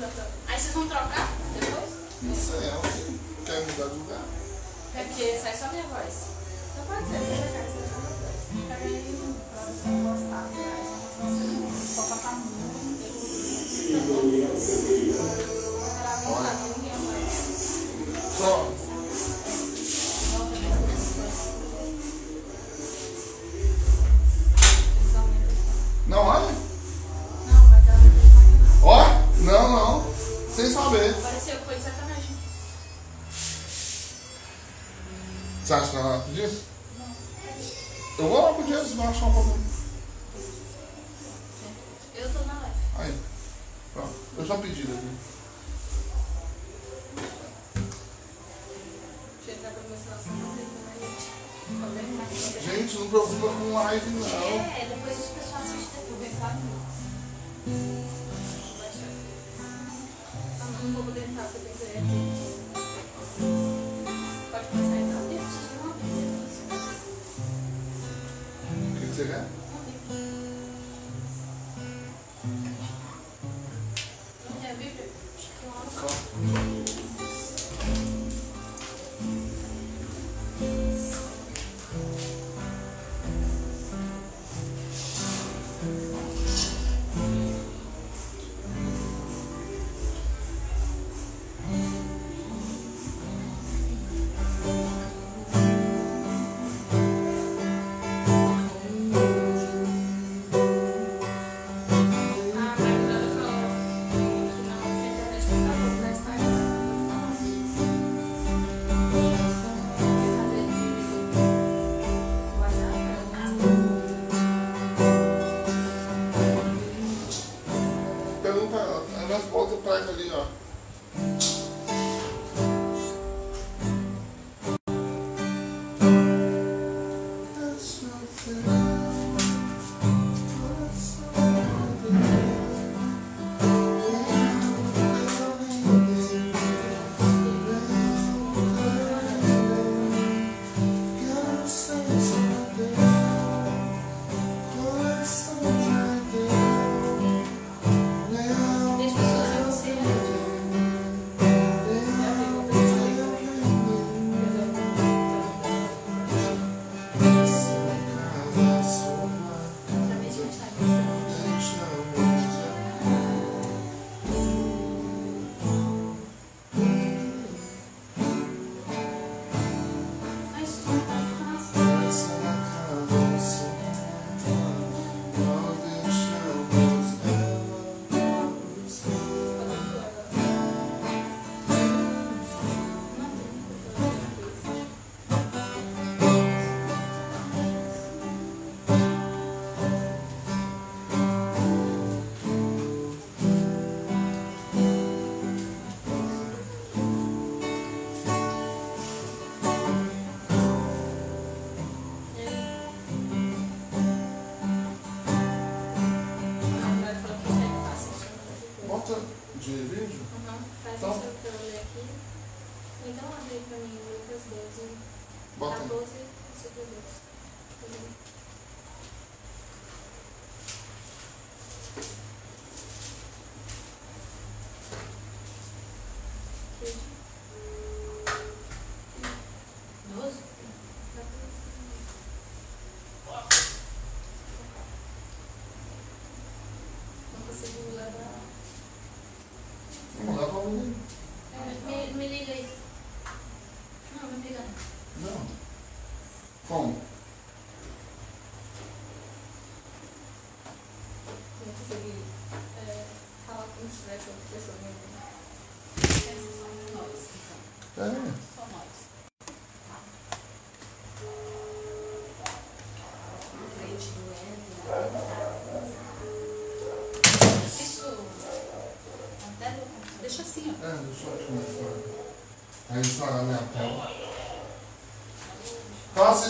Aí vocês vão trocar depois? Não sei, é, quer mudar de lugar. É porque sai só minha voz. Então pode ser. Pega aí, pra você gostar. Né? Só pra muito. Tem ninguém mais. Só. Sasha, just. O Oracle just baixou.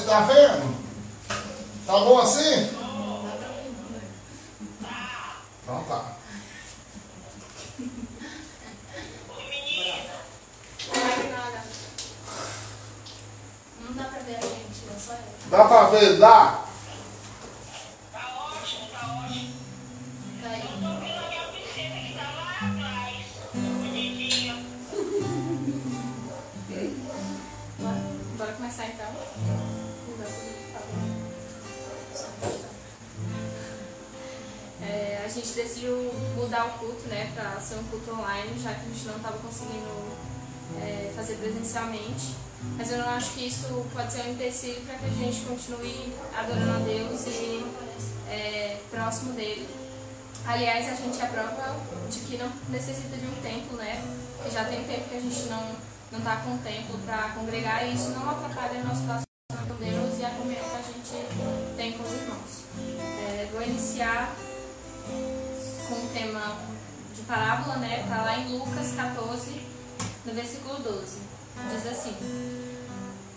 Tá vendo? Tá bom assim? Isso pode ser um empecilho para que a gente continue adorando a Deus e é, próximo dele. Aliás, a gente é prova de que não necessita de um tempo, né? Que já tem tempo que a gente não não está com tempo para congregar e isso não atrapalha nosso relacionamento com Deus e a comunhão que a gente tem com os irmãos. É, vou iniciar com o tema de parábola, né? Está lá em Lucas 14, no versículo 12. Diz assim: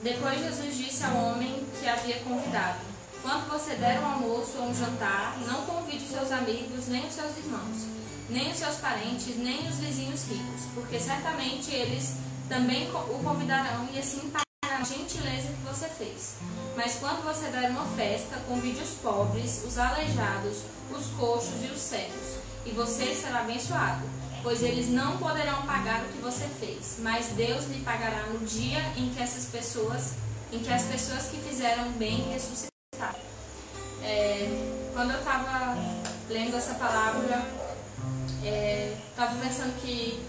Depois Jesus disse ao homem que havia convidado: Quando você der um almoço ou um jantar, não convide seus amigos, nem os seus irmãos, nem os seus parentes, nem os vizinhos ricos, porque certamente eles também o convidarão e assim pagarão a gentileza que você fez. Mas quando você der uma festa, convide os pobres, os aleijados, os coxos e os cegos, e você será abençoado pois eles não poderão pagar o que você fez, mas Deus lhe pagará no dia em que essas pessoas, em que as pessoas que fizeram bem ressuscitaram. É, quando eu estava lendo essa palavra, estava é, pensando que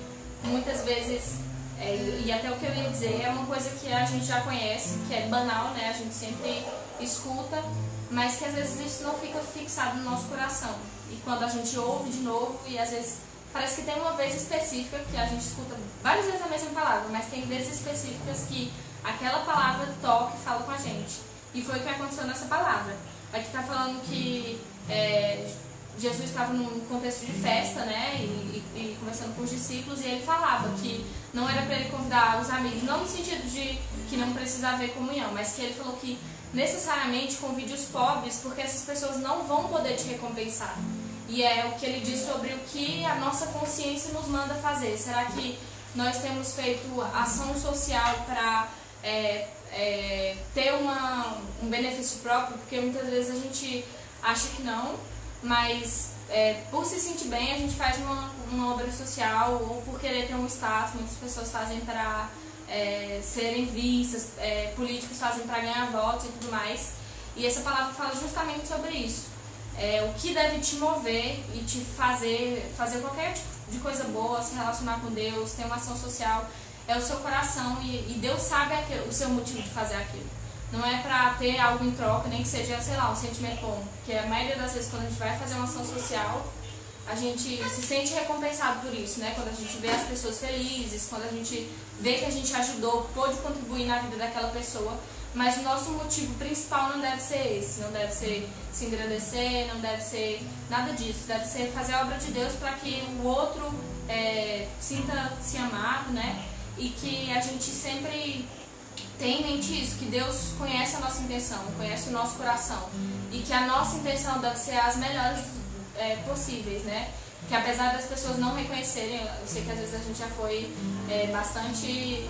muitas vezes, é, e até o que eu ia dizer, é uma coisa que a gente já conhece, que é banal, né? A gente sempre escuta, mas que às vezes isso não fica fixado no nosso coração. E quando a gente ouve de novo, e às vezes parece que tem uma vez específica que a gente escuta várias vezes a mesma palavra, mas tem vezes específicas que aquela palavra toca e fala com a gente. E foi o que aconteceu nessa palavra. Aqui está falando que é, Jesus estava num contexto de festa, né, e, e, e, conversando com os discípulos, e ele falava que não era para ele convidar os amigos, não no sentido de que não precisa haver comunhão, mas que ele falou que necessariamente convide os pobres, porque essas pessoas não vão poder te recompensar. E é o que ele diz sobre o que a nossa consciência nos manda fazer. Será que nós temos feito ação social para é, é, ter uma, um benefício próprio? Porque muitas vezes a gente acha que não, mas é, por se sentir bem a gente faz uma, uma obra social ou por querer ter um status. Muitas pessoas fazem para é, serem vistas, é, políticos fazem para ganhar votos e tudo mais. E essa palavra fala justamente sobre isso é, o que deve te mover e te fazer fazer qualquer tipo de coisa boa, se relacionar com Deus, ter uma ação social, é o seu coração e, e Deus sabe aquilo, o seu motivo de fazer aquilo. Não é para ter algo em troca, nem que seja, sei lá, um sentimento bom. Porque a maioria das vezes quando a gente vai fazer uma ação social, a gente se sente recompensado por isso, né? Quando a gente vê as pessoas felizes, quando a gente vê que a gente ajudou, pôde contribuir na vida daquela pessoa. Mas o nosso motivo principal não deve ser esse, não deve ser se engrandecer, não deve ser nada disso, deve ser fazer a obra de Deus para que o outro é, sinta-se amado, né? E que a gente sempre tenha em mente isso, que Deus conhece a nossa intenção, conhece o nosso coração e que a nossa intenção deve ser as melhores é, possíveis, né? Que apesar das pessoas não reconhecerem, eu sei que às vezes a gente já foi é, bastante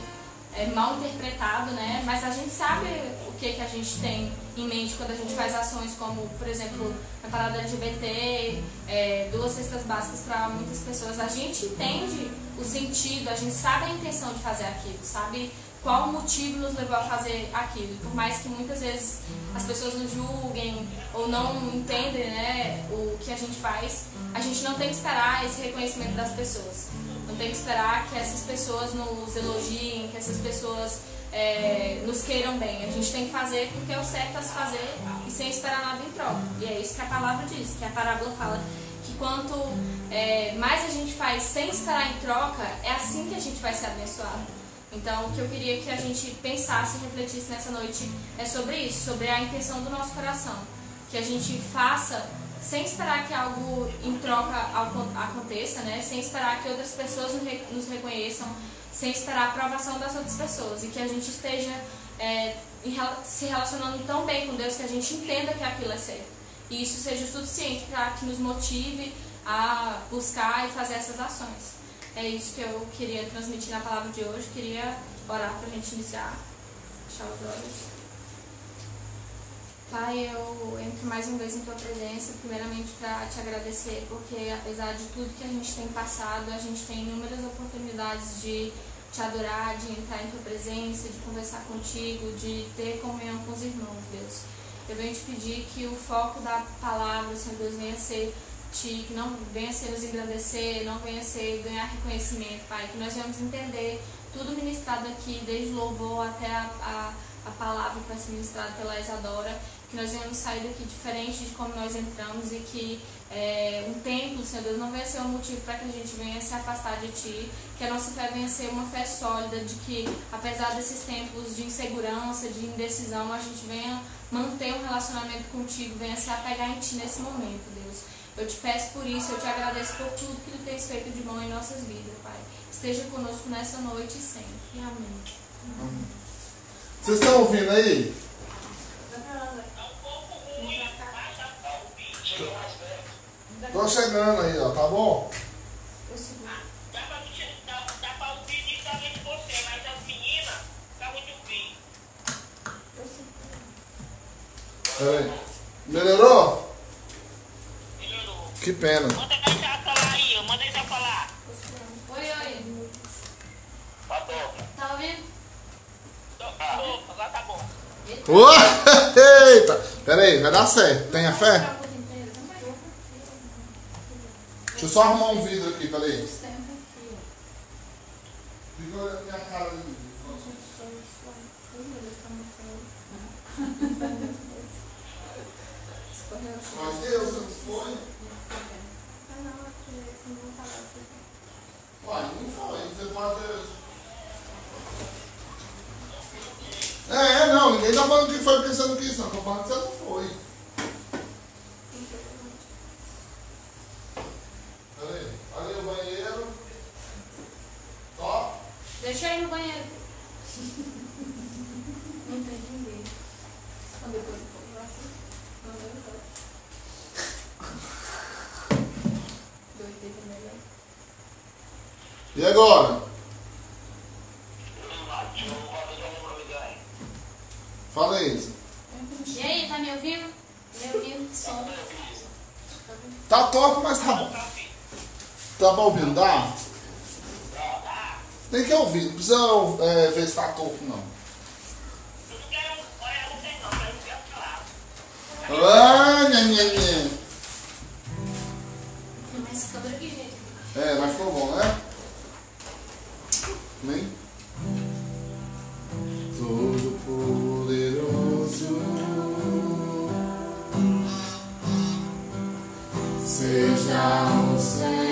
é, mal interpretado, né? Mas a gente sabe o que, que a gente tem em mente quando a gente faz ações como, por exemplo, a parada LGBT, é, duas cestas básicas para muitas pessoas. A gente entende o sentido, a gente sabe a intenção de fazer aquilo, sabe qual o motivo nos levou a fazer aquilo. Por mais que muitas vezes as pessoas nos julguem ou não entendem né, o que a gente faz, a gente não tem que esperar esse reconhecimento das pessoas. Não tem que esperar que essas pessoas nos elogiem, que essas pessoas é, nos queiram bem. A gente tem que fazer porque é o certo a se fazer e sem esperar nada em troca. E é isso que a palavra diz, que a parábola fala que quanto é, mais a gente faz sem esperar em troca, é assim que a gente vai ser abençoado. Então, o que eu queria que a gente pensasse e refletisse nessa noite é sobre isso, sobre a intenção do nosso coração. Que a gente faça sem esperar que algo em troca aconteça, né? sem esperar que outras pessoas nos reconheçam, sem esperar a aprovação das outras pessoas e que a gente esteja é, se relacionando tão bem com Deus que a gente entenda que aquilo é certo. E isso seja o suficiente para que nos motive a buscar e fazer essas ações. É isso que eu queria transmitir na palavra de hoje. Queria orar para a gente iniciar. Fechar os olhos. Pai, eu entro mais uma vez em tua presença, primeiramente para te agradecer, porque apesar de tudo que a gente tem passado, a gente tem inúmeras oportunidades de te adorar, de entrar em tua presença, de conversar contigo, de ter comunhão com os irmãos, Deus. Eu venho te pedir que o foco da palavra, Senhor Deus, venha ser ti, que não venha ser nos engrandecer, não venha ser ganhar reconhecimento, Pai, que nós venhamos entender tudo ministrado aqui, desde louvor até a, a, a palavra que vai ser ministrada pela Isadora, nós venhamos sair daqui diferente de como nós entramos e que é, um templo, Senhor Deus, não venha ser um motivo para que a gente venha se afastar de Ti, que a nossa fé venha ser uma fé sólida, de que apesar desses tempos de insegurança, de indecisão, a gente venha manter um relacionamento contigo, venha se apegar em Ti nesse momento, Deus. Eu te peço por isso, eu te agradeço por tudo que Tu tens feito de bom em nossas vidas, Pai. Esteja conosco nessa noite e sempre. Amém. Amém. Vocês estão ouvindo aí? Tô chegando aí, ó, tá bom? Tá. Peraí. Melhorou? Melhorou. Que pena. Manda ele já falar aí, manda ele já falar. Oi, oi. Tá bom. Tá ouvindo? Tá bom, agora tá bom. Eita! Peraí, vai dar certo. Tenha fé? Deixa eu só arrumar um vidro aqui, peraí. Fica olhando minha cara ali. Mas Deus, não foi? Uai, não foi. Você pode. É, é, não, ninguém tá falando que foi porque você não quis, não. Tô falando que você não foi. Peraí, ali o banheiro. Top. Deixa eu ir no banheiro. Não tem ninguém. Quando depois eu for assim, não deu certo. Doideira melhor. E agora? Fala isso. E aí, tá me ouvindo? Me ouvindo? Som. Tá top, mas tá bom. Tá pra ouvindo, dá? Tem que ouvir, não precisa é, ver se tá torto, não. Ah, nha, nha, nha. Mas câmera aqui, gente. É, mas ficou bom, né? Nem? Todo poderoso seja o centro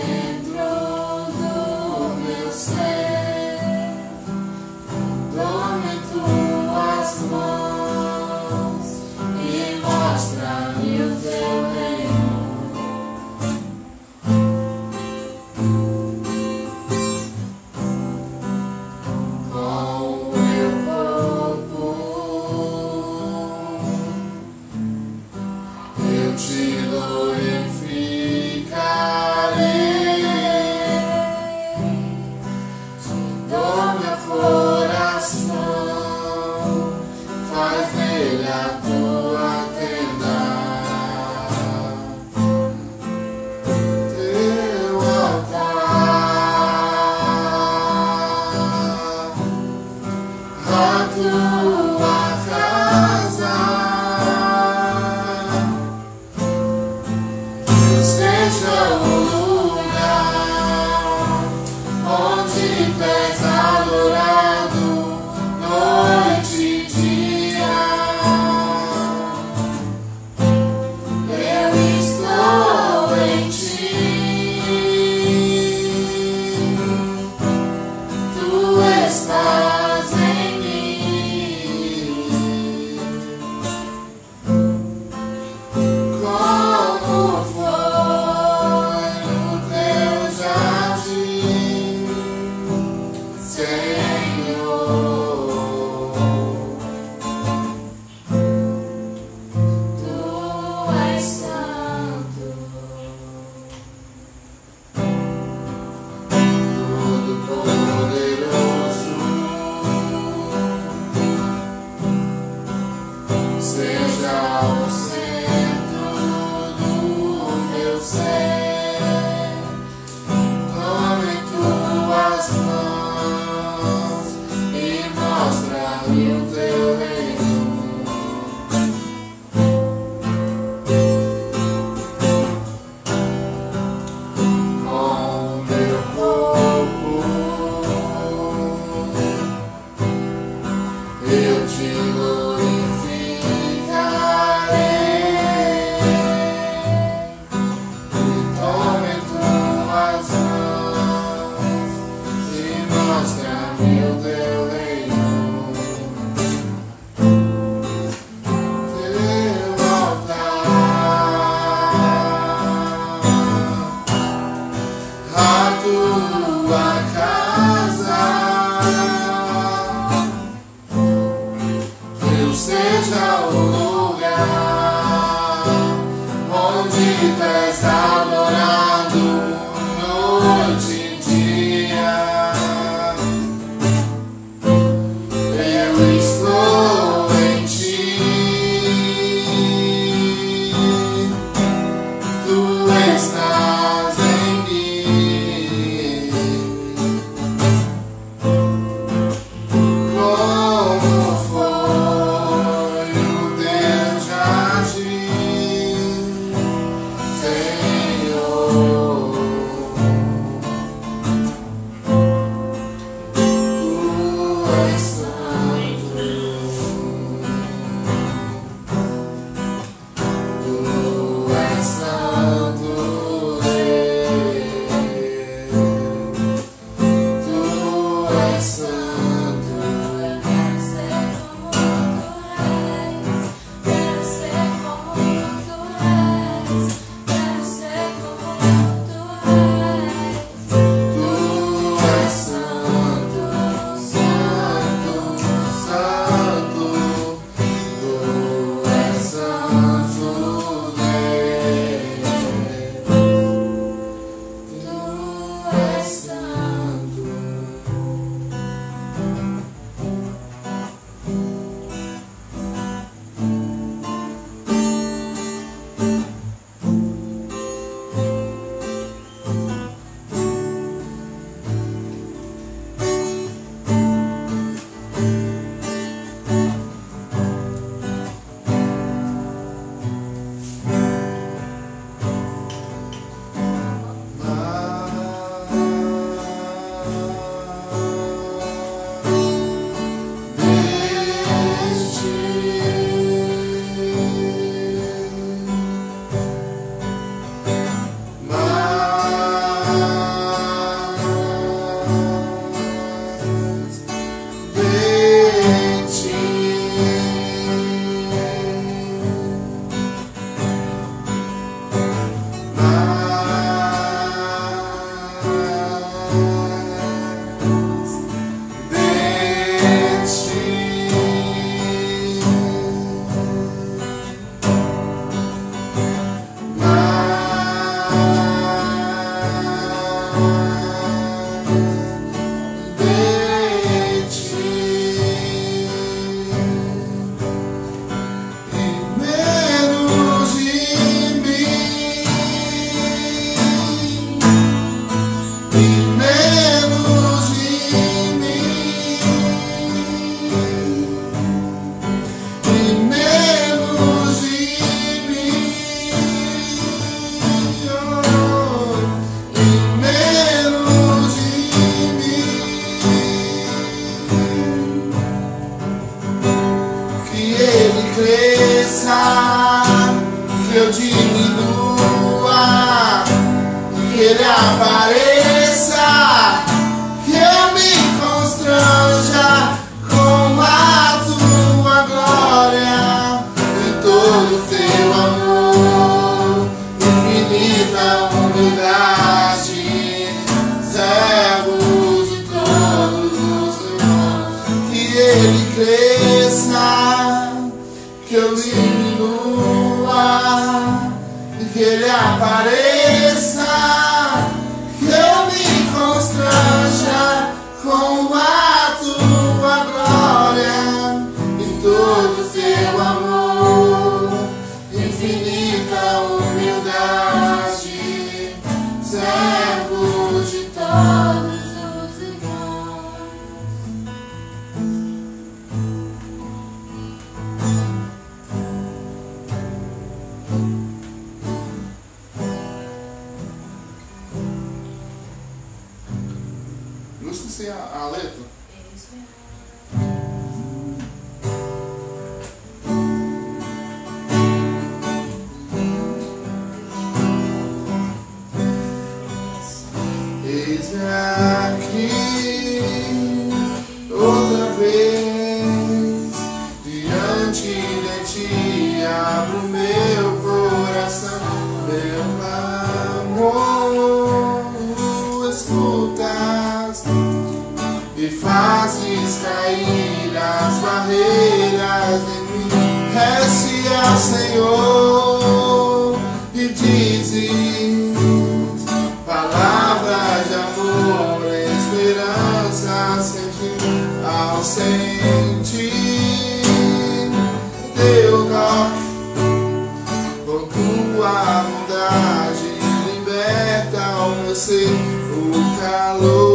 calor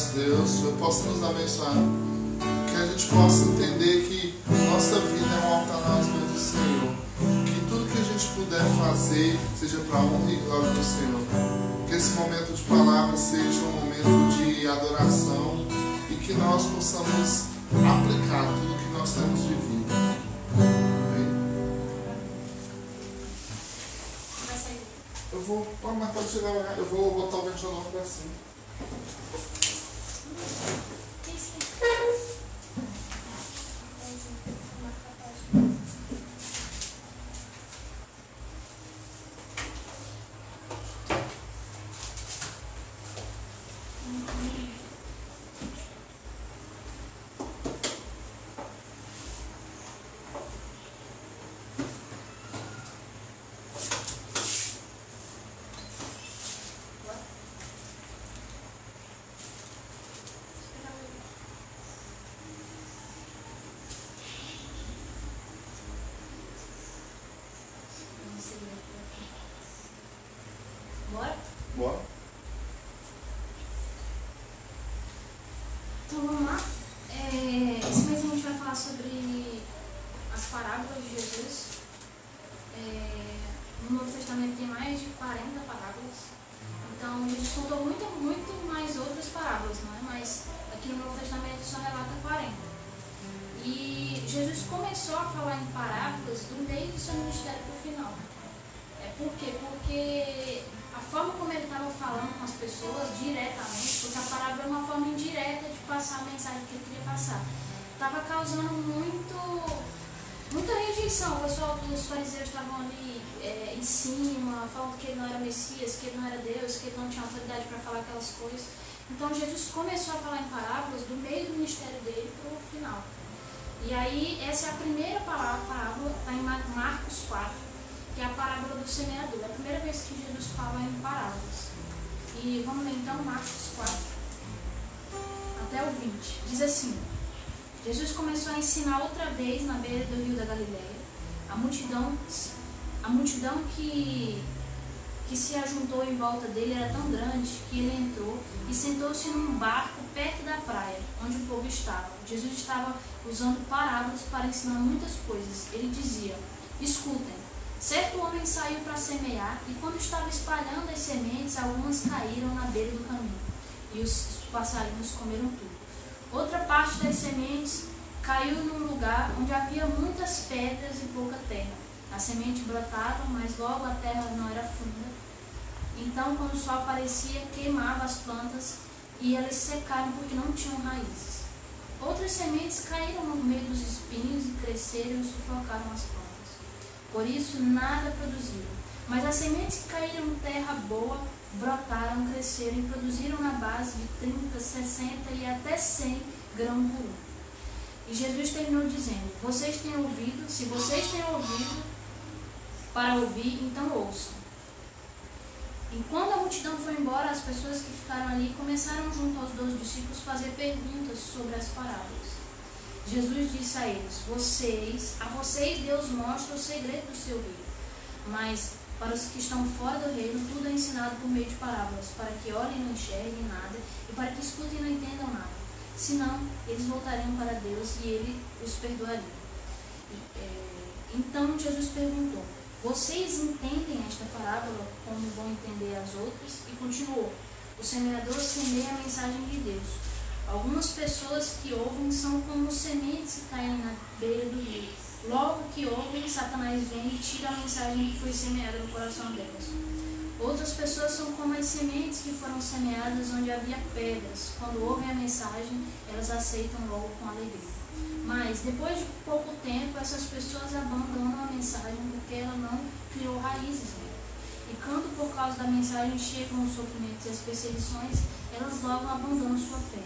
Nosso Deus, Senhor, possa nos abençoar. Que a gente possa entender que nossa vida é um altar nas mãos do Senhor. Que tudo que a gente puder fazer seja para a honra e glória do Senhor. Que esse momento de palavra seja um momento de adoração e que nós possamos aplicar tudo que nós temos vivido. Eu vou, mas pode chegar. Eu vou botar o ventilador para cima. Isso. Bora? Bora. Então vamos lá. É, esse mês a gente vai falar sobre as parábolas de Jesus. É, no Novo Testamento tem mais de 40 parábolas. Então Jesus contou muito, muito mais outras parábolas, não é? Mas aqui no Novo Testamento só relata 40. E Jesus começou a falar em parábolas do meio do seu ministério para o final. É, por quê? Porque a forma como ele estava falando com as pessoas diretamente, porque a parábola é uma forma indireta de passar a mensagem que ele queria passar, estava causando muito, muita rejeição. O pessoal dos fariseus estavam ali é, em cima, falando que ele não era Messias, que ele não era Deus, que ele não tinha autoridade para falar aquelas coisas. Então Jesus começou a falar em parábolas do meio do ministério dele para o final. E aí, essa é a primeira parábola, está em Mar- Marcos 4, que é a parábola do semeador. É a primeira vez que Jesus fala em parábolas. E vamos ler então Marcos 4, até o 20. Diz assim: Jesus começou a ensinar outra vez na beira do rio da Galileia. A multidão, a multidão que, que se ajuntou em volta dele era tão grande que ele entrou e sentou-se num barco perto da praia, onde o povo estava. Jesus estava usando parábolas para ensinar muitas coisas. Ele dizia: Escutem. Certo homem saiu para semear e, quando estava espalhando as sementes, algumas caíram na beira do caminho e os passarinhos comeram tudo. Outra parte das sementes caiu num lugar onde havia muitas pedras e pouca terra. As sementes brotaram, mas logo a terra não era funda. Então, quando o sol aparecia, queimava as plantas e elas secaram porque não tinham raízes. Outras sementes caíram no meio dos espinhos e cresceram e sufocaram as plantas. Por isso, nada produziram. Mas as sementes que caíram em terra boa brotaram, cresceram e produziram na base de 30, 60 e até 100 grãos por um. E Jesus terminou dizendo: Vocês têm ouvido, se vocês têm ouvido para ouvir, então ouçam. E quando a multidão foi embora, as pessoas que ficaram ali começaram junto aos doze discípulos fazer perguntas sobre as parábolas. Jesus disse a eles: Vocês, a vocês Deus mostra o segredo do seu reino. Mas para os que estão fora do reino, tudo é ensinado por meio de parábolas, para que olhem e não enxerguem nada, e para que escutem e não entendam nada. Senão, eles voltariam para Deus e ele os perdoaria. É, então Jesus perguntou: Vocês entendem esta parábola como vão entender as outras? E continuou: O semeador semeia a mensagem de Deus. Algumas pessoas que ouvem são como sementes que caem na beira do rio. Logo que ouvem, Satanás vem e tira a mensagem que foi semeada no coração delas. Outras pessoas são como as sementes que foram semeadas onde havia pedras. Quando ouvem a mensagem, elas aceitam logo com alegria. Mas, depois de pouco tempo, essas pessoas abandonam a mensagem porque ela não criou raízes nela. e quando por causa da mensagem chegam os sofrimentos e as perseguições, elas logo abandonam sua fé.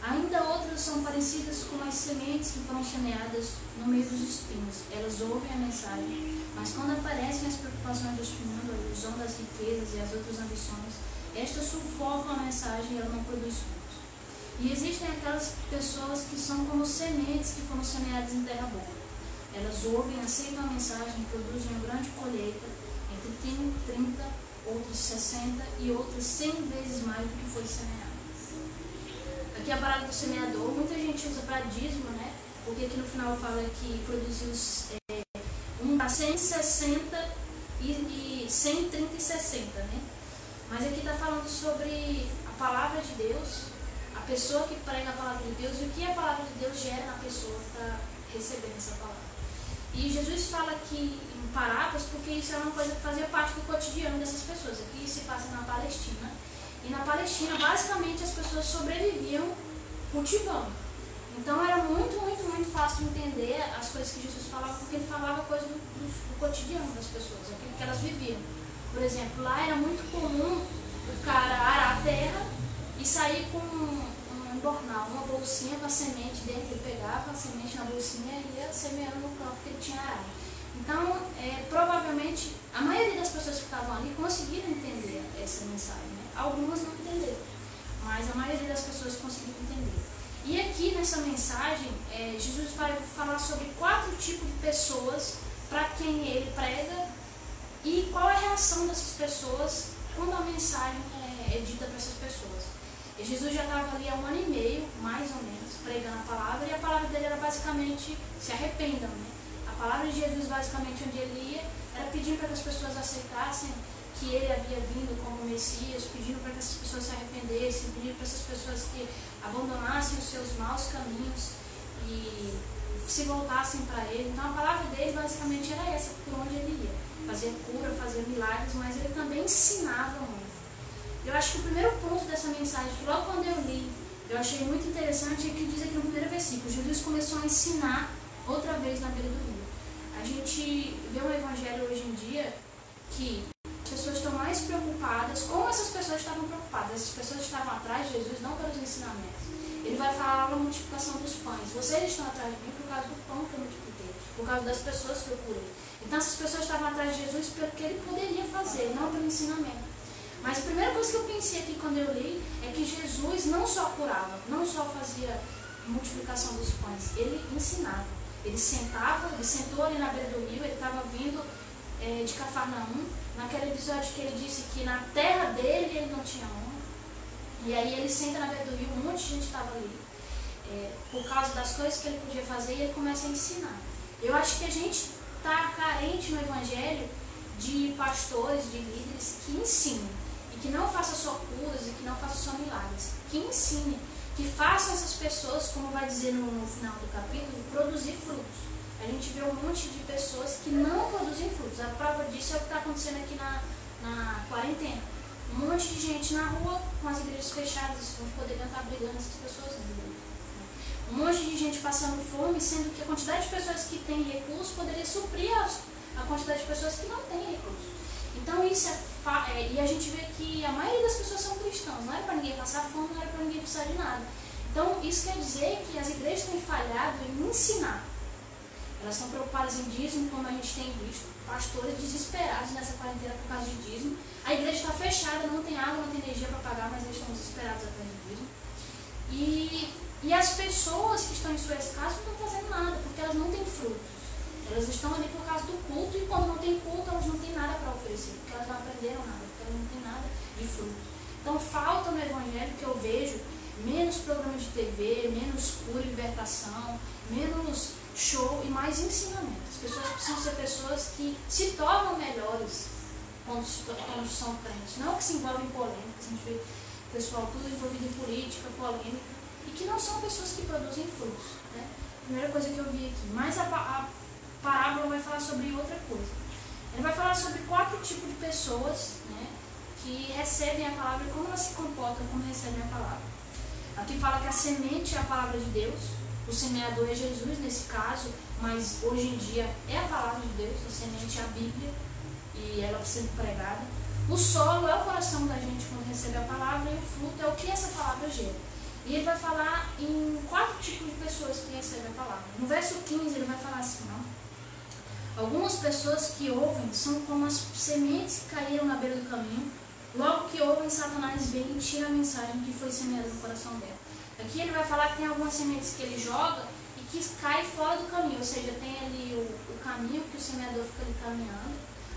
Ainda outras são parecidas com as sementes que foram semeadas no meio dos espinhos. Elas ouvem a mensagem, mas quando aparecem as preocupações deste mundo, a ilusão das riquezas e as outras ambições, estas sufocam a mensagem e ela não produz frutos. E existem aquelas pessoas que são como sementes que foram semeadas em terra boa. Elas ouvem, aceitam a mensagem, produzem uma grande colheita, entre 30, outros 60 e outros 100 vezes mais do que foi semeado. Aqui a palavra do semeador, muita gente usa para dízimo, né? Porque aqui no final fala que produziu é, um para 160 e, e 130 e 60, né? Mas aqui está falando sobre a palavra de Deus, a pessoa que prega a palavra de Deus e o que a palavra de Deus gera na pessoa para receber essa palavra. E Jesus fala aqui em parábolas porque isso é uma coisa que fazia parte do cotidiano dessas pessoas. Aqui se passa na Palestina. E na Palestina, basicamente, as pessoas sobreviviam cultivando. Então era muito, muito, muito fácil de entender as coisas que Jesus falava, porque ele falava coisas do, do, do cotidiano das pessoas, aquilo que elas viviam. Por exemplo, lá era muito comum o cara arar a terra e sair com um, um embornal, uma bolsinha com a semente dentro. Ele pegava a semente na bolsinha e ia semeando no campo que ele tinha arado. Então, é, provavelmente, a maioria das pessoas que estavam ali conseguiram entender essa mensagem. Né? Algumas não entenderam, mas a maioria das pessoas conseguiram entender. E aqui nessa mensagem, é, Jesus vai falar sobre quatro tipos de pessoas para quem ele prega e qual é a reação dessas pessoas quando a mensagem é, é dita para essas pessoas. E Jesus já estava ali há um ano e meio, mais ou menos, pregando a palavra, e a palavra dele era basicamente se arrependam. Né? A palavra de Jesus, basicamente, onde ele ia, era pedindo para que as pessoas aceitassem que ele havia vindo como Messias, pedindo para que essas pessoas se arrependessem, pedindo para essas pessoas que abandonassem os seus maus caminhos e se voltassem para ele. Então a palavra dele basicamente era essa, por onde ele ia. Fazia cura, fazia milagres, mas ele também ensinava muito. Eu acho que o primeiro ponto dessa mensagem, logo quando eu li, eu achei muito interessante, é que diz aqui no primeiro versículo, Jesus começou a ensinar outra vez na beira do rio. A gente vê um evangelho hoje em dia que as pessoas estão mais preocupadas, como essas pessoas estavam preocupadas? Essas pessoas estavam atrás de Jesus não pelos ensinamentos. Ele vai falar da multiplicação dos pães. Vocês estão atrás de mim por causa do pão que eu multipliquei, por causa das pessoas que eu curei. Então essas pessoas estavam atrás de Jesus pelo que ele poderia fazer, não pelo ensinamento. Mas a primeira coisa que eu pensei aqui quando eu li é que Jesus não só curava, não só fazia multiplicação dos pães, ele ensinava. Ele sentava, ele sentou ali na beira do rio, ele estava vindo é, de Cafarnaum, naquele episódio que ele disse que na terra dele ele não tinha honra. E aí ele senta na beira do rio, um monte de gente estava ali, é, por causa das coisas que ele podia fazer, e ele começa a ensinar. Eu acho que a gente está carente no Evangelho de pastores, de líderes que ensinem. E que não façam só curas e que não façam só milagres. Que ensinem. Que façam essas pessoas, como vai dizer no, no final do capítulo, produzir frutos a gente vê um monte de pessoas que não produzem frutos. A prova disso é o que está acontecendo aqui na, na quarentena. Um monte de gente na rua, com as igrejas fechadas, onde poderiam estar brigando essas pessoas. Um monte de gente passando fome, sendo que a quantidade de pessoas que têm recursos poderia suprir a, a quantidade de pessoas que não têm recursos. Então isso é, é, E a gente vê que a maioria das pessoas são cristãos. Não era para ninguém passar fome, não era para ninguém precisar de nada. Então isso quer dizer que as igrejas têm falhado em ensinar. Elas estão preocupadas em dízimo, como a gente tem visto, pastores desesperados nessa quarentena por causa de dízimo. A igreja está fechada, não tem água, não tem energia para pagar, mas eles estão desesperados atrás de dízimo. E, e as pessoas que estão em suas casas não estão fazendo nada, porque elas não têm frutos. Elas estão ali por causa do culto e quando não tem culto, elas não têm nada para oferecer, porque elas não aprenderam nada, porque elas não têm nada de fruto. Então falta no Evangelho que eu vejo menos programa de TV, menos cura e libertação, menos show e mais ensinamento. As pessoas precisam ser pessoas que se tornam melhores quando, quando são crentes. Não que se envolvem em polêmicas, a gente vê pessoal tudo envolvido em política, polêmica, e que não são pessoas que produzem frutos. Né? Primeira coisa que eu vi aqui. Mas a, a parábola vai falar sobre outra coisa. Ele vai falar sobre quatro tipos de pessoas né, que recebem a palavra e como elas se comportam quando recebem a palavra. Aqui fala que a semente é a palavra de Deus, o semeador é Jesus nesse caso, mas hoje em dia é a palavra de Deus, a semente é a Bíblia. e ela precisa ser pregada. O solo é o coração da gente quando recebe a palavra e o fruto é o que essa palavra gera. E ele vai falar em quatro tipos de pessoas que recebem a palavra. No verso 15 ele vai falar assim, ó. Algumas pessoas que ouvem são como as sementes que caíram na beira do caminho. Logo que ouvem, Satanás vem e tira a mensagem que foi semeada no coração dela. Aqui ele vai falar que tem algumas sementes que ele joga e que cai fora do caminho, ou seja, tem ali o, o caminho que o semeador fica ali caminhando.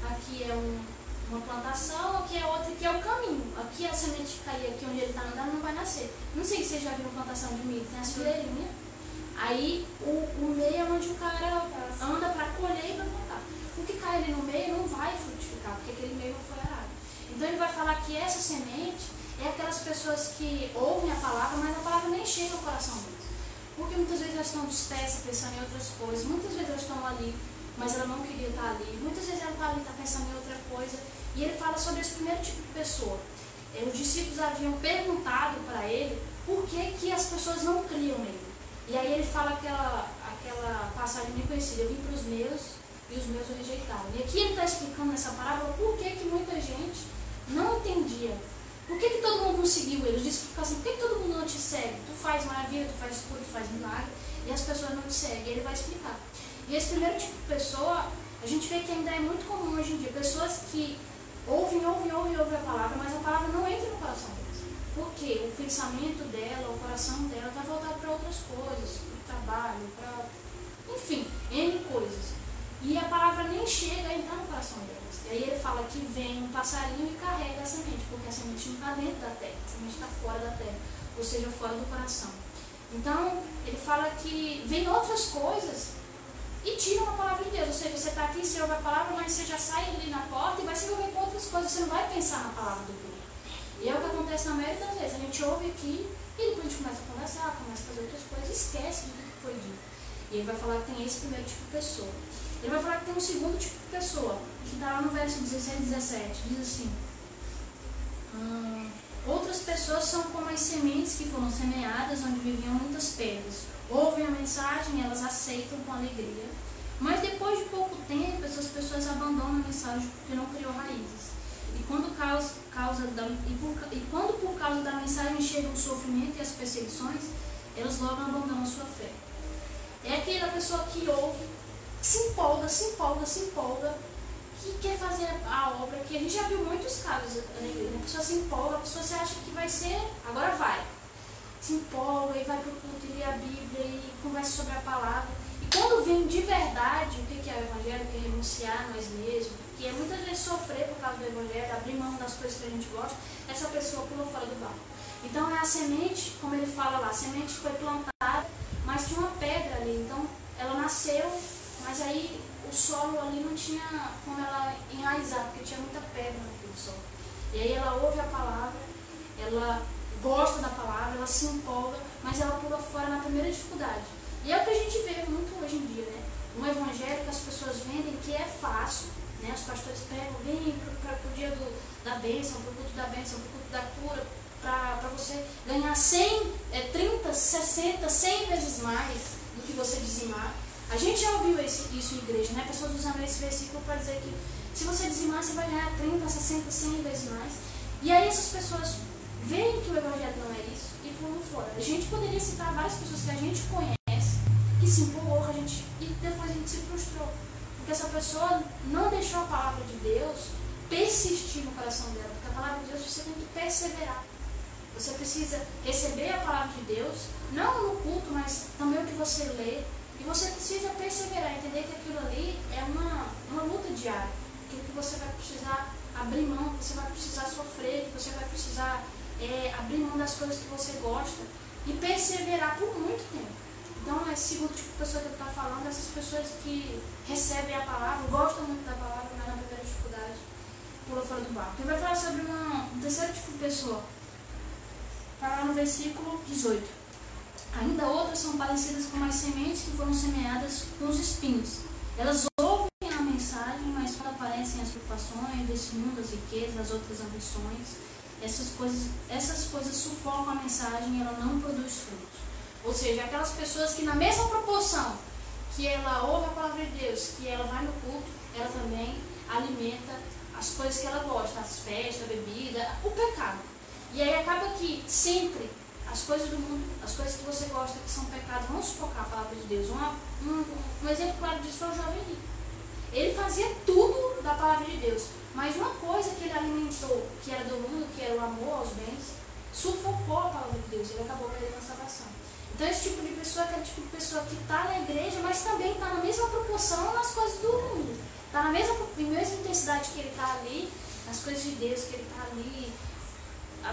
Aqui é um, uma plantação, aqui é outra, aqui é o caminho. Aqui a semente que cair aqui onde ele está andando não vai nascer. Não sei se vocês já viram plantação de milho, tem as fileirinhas. Aí o, o meio é onde o cara anda para colher e para plantar. O que cai ali no meio não vai frutificar, porque aquele meio não foi arado. Então ele vai falar que essa semente é aquelas pessoas que ouvem a palavra, mas a palavra nem chega ao coração deles. Porque muitas vezes elas estão dispersas, pensando em outras coisas, muitas vezes elas estão ali, mas ela não queria estar ali, muitas vezes ela está ali, está pensando em outra coisa. E ele fala sobre esse primeiro tipo de pessoa. É, os discípulos haviam perguntado para ele por que, que as pessoas não criam nele. E aí ele fala aquela, aquela passagem bem conhecida, eu vim para os meus e os meus o rejeitaram. E aqui ele está explicando nessa parábola por que, que muita gente não entendia por que, que todo mundo não seguiu ele? Os discípulos assim, por que, que todo mundo não te segue? Tu faz maravilha, tu faz cura, tu faz milagre, e as pessoas não te seguem. Ele vai explicar. E esse primeiro tipo de pessoa, a gente vê que ainda é muito comum hoje em dia. Pessoas que ouvem, ouvem, ouvem, ouvem a palavra, mas a palavra não entra no coração deles. Porque o pensamento dela, o coração dela está voltado para outras coisas, para o trabalho, para. Enfim, N coisas. E a palavra nem chega a entrar no coração delas. E aí ele fala que vem um passarinho e carrega a semente, porque a semente não está dentro da terra, a semente está fora da terra, ou seja, fora do coração. Então, ele fala que vem outras coisas e tiram a palavra de Deus. Ou seja, você está aqui, você ouve a palavra, mas você já sai ali na porta e vai se envolver com outras coisas, você não vai pensar na palavra do Deus. E é o que acontece na maioria das vezes. A gente ouve aqui e depois a gente começa a conversar, começa a fazer outras coisas esquece do que foi dito. E ele vai falar que tem esse primeiro tipo de pessoa. Ele vai falar que tem um segundo tipo de pessoa, que está lá no verso 16 e 17. Diz assim: hum, Outras pessoas são como as sementes que foram semeadas onde viviam muitas pedras. Ouvem a mensagem, elas aceitam com alegria. Mas depois de pouco tempo, essas pessoas abandonam a mensagem porque não criou raízes. E quando, causa, causa da, e, por, e quando por causa da mensagem chega o sofrimento e as perseguições, elas logo abandonam a sua fé. É aquela pessoa que ouve, se empolga, se empolga, se empolga, que quer fazer a obra, que a gente já viu muitos casos igreja. A pessoa se empolga, a pessoa se acha que vai ser, agora vai. Se empolga e vai para o culto e lê a Bíblia e conversa sobre a palavra. E quando vem de verdade o que é o Evangelho, que é renunciar a nós mesmos, que é muitas vezes sofrer por causa do Evangelho, abrir mão das coisas que a gente gosta, essa pessoa pulou fora do barco. Então é a semente, como ele fala lá, a semente foi plantada, mas tinha uma pedra ali. Então ela nasceu mas aí o solo ali não tinha como ela enraizar, porque tinha muita pedra naquele solo. E aí ela ouve a palavra, ela gosta da palavra, ela se empolga, mas ela pula fora na primeira dificuldade. E é o que a gente vê muito hoje em dia, né? Um evangelho que as pessoas vendem que é fácil, né? Os pastores pegam, vem para o dia do, da bênção, para o culto da bênção, para o culto da cura, para você ganhar 100, é, 30, 60, 100 vezes mais do que você dizimar. A gente já ouviu esse, isso em igreja, né? Pessoas usando esse versículo para dizer que se você dizimar, você vai ganhar 30, 60, 100 vezes mais. E aí essas pessoas veem que o evangelho não é isso e pulam fora. A gente poderia citar várias pessoas que a gente conhece, que se empolgou, a gente, e depois a gente se frustrou. Porque essa pessoa não deixou a palavra de Deus persistir no coração dela. Porque a palavra de Deus você tem que perseverar. Você precisa receber a palavra de Deus, não no culto, mas também o que você lê, e você precisa perseverar, entender que aquilo ali é uma, uma luta diária. Aquilo que você vai precisar abrir mão, que você vai precisar sofrer, que você vai precisar é, abrir mão das coisas que você gosta e perseverar por muito tempo. Então, esse segundo tipo de pessoa que ele está falando, essas pessoas que recebem a palavra, gostam muito da palavra, mas na primeira dificuldade pula fora do barco. Ele vai falar sobre uma, um terceiro tipo de pessoa. Está lá no versículo 18. Ainda outras são parecidas com as sementes que foram semeadas com os espinhos. Elas ouvem a mensagem, mas quando aparecem as preocupações desse mundo, as riquezas, as outras ambições, essas coisas, essas coisas sufocam a mensagem e ela não produz frutos. Ou seja, aquelas pessoas que na mesma proporção que ela ouve a palavra de Deus, que ela vai no culto, ela também alimenta as coisas que ela gosta, as festas, a bebida, o pecado. E aí acaba que sempre as coisas do mundo, as coisas que você gosta que são pecados, vão sufocar a palavra de Deus. Um, um exemplo claro disso foi o jovem rico. Ele fazia tudo da palavra de Deus, mas uma coisa que ele alimentou, que era do mundo, que era o amor aos bens, sufocou a palavra de Deus. Ele acabou perdendo a salvação. Então esse tipo de pessoa é aquele tipo de pessoa que está na igreja, mas também está na mesma proporção nas coisas do mundo. Está na mesma, mesma intensidade que ele está ali, nas coisas de Deus, que ele está ali,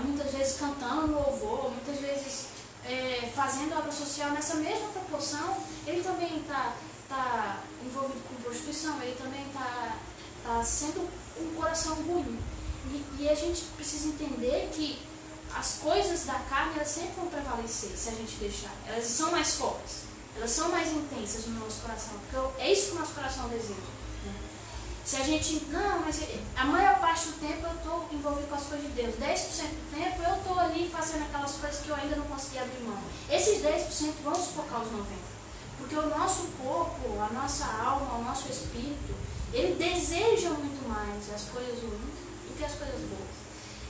muitas vezes cantando louvor, muitas vezes é, fazendo obra social nessa mesma proporção, ele também está tá envolvido com prostituição, ele também está tá sendo um coração ruim. E, e, a gente precisa entender que as coisas da carne elas sempre vão prevalecer se a gente deixar. Elas são mais fortes, elas são mais intensas no nosso coração, porque é isso que o nosso coração deseja. Se a gente, não, mas a maior parte do tempo eu estou envolvido com as coisas de Deus. 10% do tempo eu estou ali fazendo aquelas coisas que eu ainda não consegui abrir mão. Esses 10% vão sufocar os 90%. Porque o nosso corpo, a nossa alma, o nosso espírito, ele deseja muito mais as coisas ruins do que as coisas boas.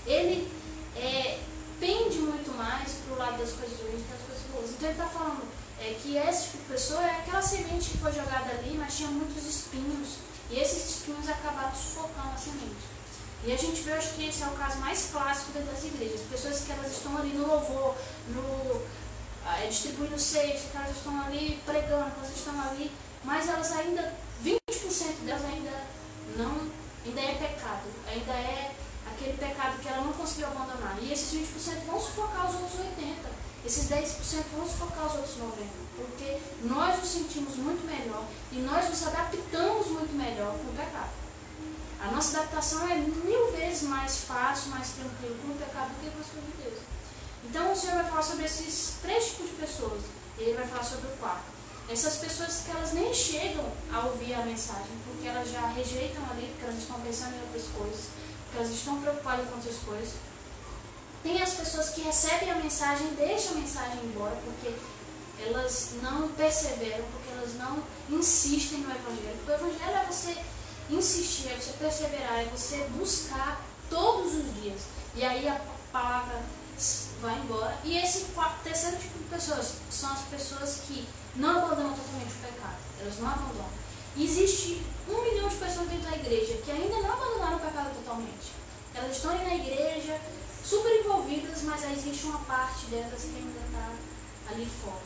Ele é, pende muito mais para o lado das coisas ruins do que das coisas boas. Então ele está falando é, que esse tipo pessoa é aquela semente que foi jogada ali, mas tinha muitos espinhos e esses espinhos acabaram sufocando a semente. E a gente vê, acho que esse é o caso mais clássico dentro das igrejas. Pessoas que elas estão ali no louvor, no, é, distribuindo cesta, que elas estão ali pregando, que elas estão ali, mas elas ainda, 20% delas ainda não, ainda é pecado, ainda é aquele pecado que ela não conseguiu abandonar. E esses 20% vão sufocar os outros 80%. Esses 10% vão sufocar os outros 90%, porque nós nos sentimos muito melhor e nós nos adaptamos muito melhor com o pecado. A nossa adaptação é mil vezes mais fácil, mais tranquilo com o pecado do que com as coisas de Deus. Então o Senhor vai falar sobre esses três tipos de pessoas. Ele vai falar sobre o quarto. Essas pessoas que elas nem chegam a ouvir a mensagem, porque elas já rejeitam ali, porque elas estão pensando em outras coisas, porque elas estão preocupadas com outras coisas. Tem as pessoas que recebem a mensagem e deixam a mensagem embora porque elas não perseveram, porque elas não insistem no Evangelho. Porque o Evangelho é você insistir, é você perseverar, é você buscar todos os dias. E aí a palavra vai embora. E esse quarto, terceiro tipo de pessoas são as pessoas que não abandonam totalmente o pecado. Elas não abandonam. E existe um milhão de pessoas dentro da igreja que ainda não abandonaram o pecado totalmente. Elas estão aí na igreja, super envolvidas, mas aí existe uma parte delas que ainda está ali fora.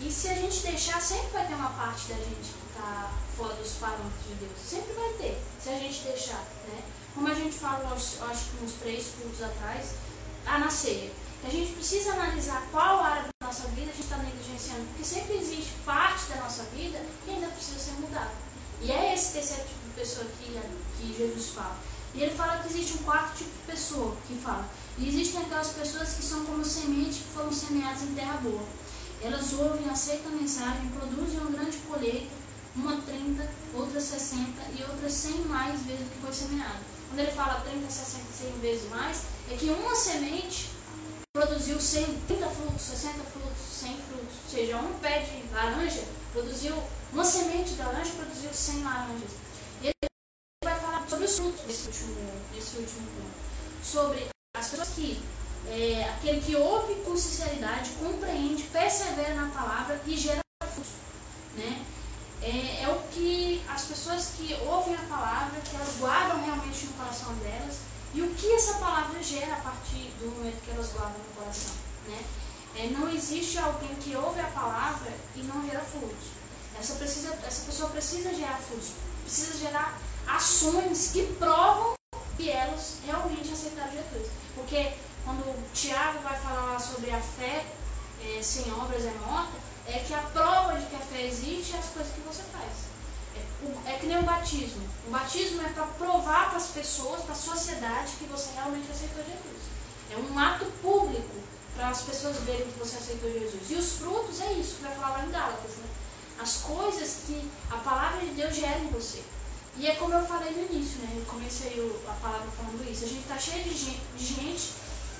E se a gente deixar, sempre vai ter uma parte da gente que está fora dos parâmetros de Deus. Sempre vai ter, se a gente deixar. Né? Como a gente falou, acho que uns três cultos atrás, a na ceia. A gente precisa analisar qual área da nossa vida a gente está negligenciando, porque sempre existe parte da nossa vida que ainda precisa ser mudada. E é esse terceiro tipo de pessoa que, que Jesus fala. E ele fala que existe um quarto tipo de pessoa que fala e existem aquelas pessoas que são como sementes que foram semeadas em terra boa. Elas ouvem, aceitam a mensagem, produzem uma grande colheita, uma 30, outra 60 e outra 100 mais vezes do que foi semeado. Quando ele fala 30, 60, 100 vezes mais, é que uma semente produziu 100, 30 frutos, 60 frutos, 100 frutos. Ou seja, um pé de laranja produziu, uma semente de laranja produziu 100 laranjas. Ele vai falar sobre os frutos desse último, desse último ponto. Sobre as pessoas que, é, aquele que ouve com sinceridade, compreende, persevera na palavra e gera frutos. Né? É, é, o que as pessoas que ouvem a palavra, que elas guardam realmente no coração delas, e o que essa palavra gera a partir do momento que elas guardam no coração. Né? É, não existe alguém que ouve a palavra e não gera frutos. Essa, precisa, essa pessoa precisa gerar frutos, precisa gerar ações que provam que elas realmente aceitaram Jesus. Porque quando o Tiago vai falar sobre a fé é, sem obras é morta, é que a prova de que a fé existe é as coisas que você faz. É, é que nem o batismo. O batismo é para provar para as pessoas, para a sociedade, que você realmente aceitou Jesus. É um ato público para as pessoas verem que você aceitou Jesus. E os frutos é isso que vai falar lá em Gálatas. Né? As coisas que a palavra de Deus gera em você. E é como eu falei no início, né? Eu comecei a palavra falando isso. A gente está cheio de gente, de gente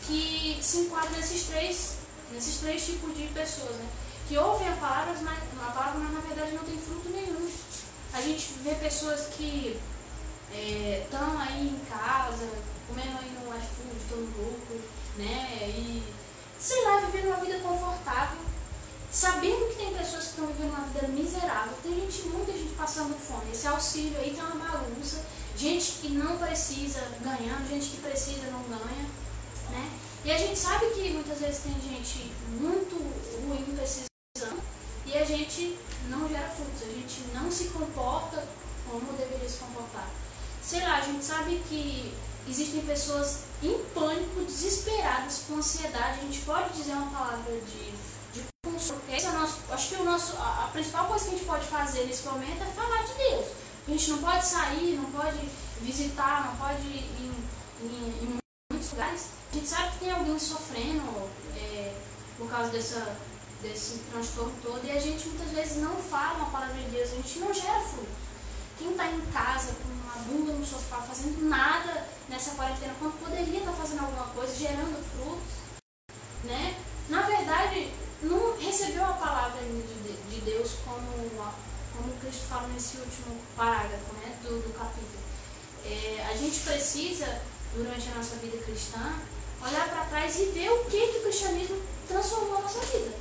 que se enquadra nesses três, nesses três tipos de pessoas, né? Que ouvem a palavra, mas, a palavra, mas na verdade não tem fruto nenhum. A gente vê pessoas que estão aí em casa, comendo aí no iFood, todo no lucro, né? E sei lá, vivendo uma vida confortável, sabendo que tem pessoas que estão vivendo uma vida miserável, tem gente, muita gente passando fome. Esse auxílio aí tá uma bagunça, gente que não precisa ganhando, gente que precisa não ganha, né? E a gente sabe que muitas vezes tem gente muito ruim precisando e a gente não gera frutos, a gente não se comporta como deveria se comportar. Sei lá, a gente sabe que existem pessoas em pânico, desesperadas, com ansiedade. A gente pode dizer uma palavra de, de. Esse é acho que o nosso, a, a principal coisa que a gente pode fazer nesse momento é falar de Deus. A gente não pode sair, não pode visitar, não pode ir em, em, em muitos lugares. A gente sabe que tem alguém sofrendo é, por causa dessa, desse transtorno todo e a gente muitas vezes não fala uma palavra de Deus, a gente não gera frutos. Quem está em casa com uma bunda no sofá, fazendo nada nessa quarentena, quando poderia estar tá fazendo alguma coisa, gerando frutos, né? Na verdade, não recebeu a palavra de, de Deus como, como Cristo fala nesse último parágrafo né, do, do capítulo. É, a gente precisa, durante a nossa vida cristã, olhar para trás e ver o que, que o cristianismo transformou a nossa vida.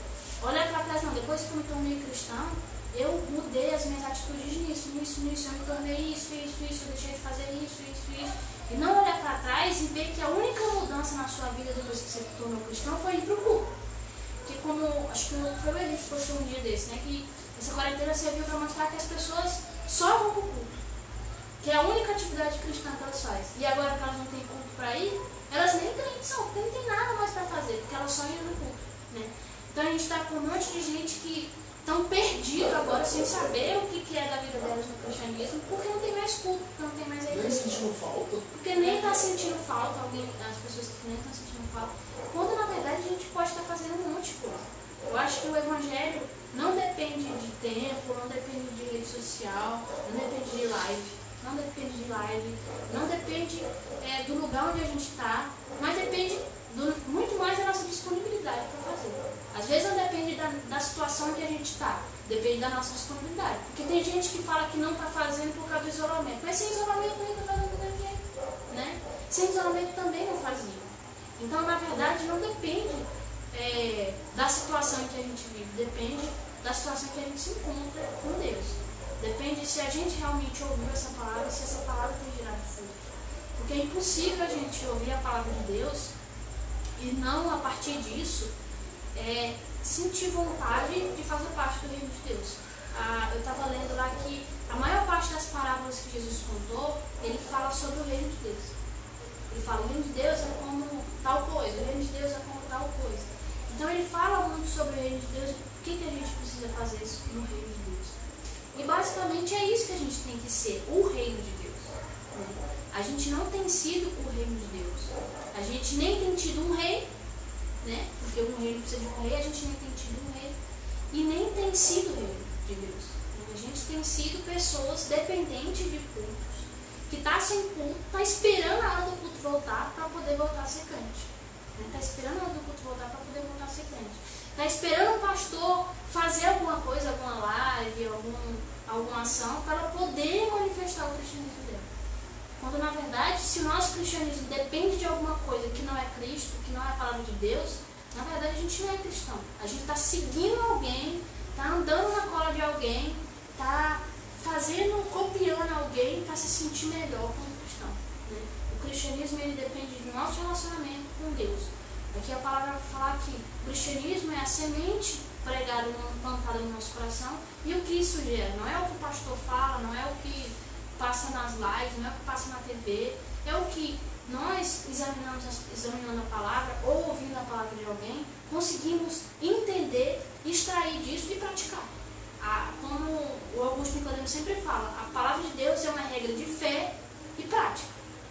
Olhar para trás, não, depois que eu me tornei cristão, eu mudei as minhas atitudes nisso, nisso, nisso, eu me tornei isso, isso, isso, eu deixei de fazer isso, isso, isso. E não olhar para trás e ver que a única mudança na sua vida depois que você se tornou cristão foi ir para o culto. Que como, acho que foi o Eli que postou um dia desse, né? Que essa quarentena serviu para mostrar que as pessoas só vão para o culto. Que é a única atividade cristã que elas fazem. E agora que elas não têm culto para ir, elas nem têm porque não tem nada mais para fazer, porque elas só iam no culto. Né? Então a gente está com um monte de gente que estão perdidos agora sem saber o que, que é da vida delas no cristianismo, porque não tem mais culto, porque não tem mais a igreja. Nem sentindo falta. Porque nem está sentindo falta, alguém, as pessoas que nem estão sentindo falta, quando na verdade a gente pode estar fazendo um monte de coisa. Eu acho que o evangelho não depende de tempo, não depende de rede social, não depende de live, não depende de live, não depende é, do lugar onde a gente está, mas depende do, muito mais da nossa disponibilidade para fazer. Às vezes não depende da, da situação que a gente está, depende da nossa disponibilidade. Porque tem gente que fala que não está fazendo por causa do isolamento, mas sem isolamento não está fazendo jeito. Né? Sem isolamento também não fazia. Então, na verdade, não depende é, da situação que a gente vive, depende da situação que a gente se encontra com Deus. Depende se a gente realmente ouviu essa palavra, se essa palavra tem gerado frutos. Porque é impossível a gente ouvir a palavra de Deus e não a partir disso é, sentir vontade de fazer parte do reino de Deus. Ah, eu estava lendo lá que a maior parte das parábolas que Jesus contou, ele fala sobre o reino de Deus. Ele fala, o reino de Deus é como tal coisa, o reino de Deus é como tal coisa. Então ele fala muito sobre o reino de Deus, o que, que a gente precisa fazer no reino de Deus. E basicamente é isso que a gente tem que ser, o reino de Deus. A gente não tem sido o reino de Deus. A gente nem tem tido um rei, né? Porque um reino precisa de um rei, a gente nem tem tido um rei. E nem tem sido o reino de Deus. A gente tem sido pessoas dependentes de cultos, que está sem culto, está esperando a hora do culto voltar para poder voltar a ser crente. Está né? esperando a hora do culto voltar para poder voltar a ser crente. Está esperando o pastor fazer alguma coisa, alguma live, algum, alguma ação, para poder manifestar o cristianismo quando na verdade, se o nosso cristianismo depende de alguma coisa que não é Cristo, que não é a palavra de Deus, na verdade a gente não é cristão. A gente está seguindo alguém, está andando na cola de alguém, está fazendo, copiando alguém para se sentir melhor como cristão. Né? O cristianismo ele depende do nosso relacionamento com Deus. Aqui a palavra vai falar que o cristianismo é a semente pregada, plantada no nosso coração e o que isso gera. Não é o que o pastor fala, não é o que passa nas lives, não é o que passa na TV, é o que nós, examinamos, examinando a palavra ou ouvindo a palavra de alguém, conseguimos entender, extrair disso e praticar. Ah, como o Augusto Nicodemo sempre fala, a palavra de Deus é uma regra de fé e prática.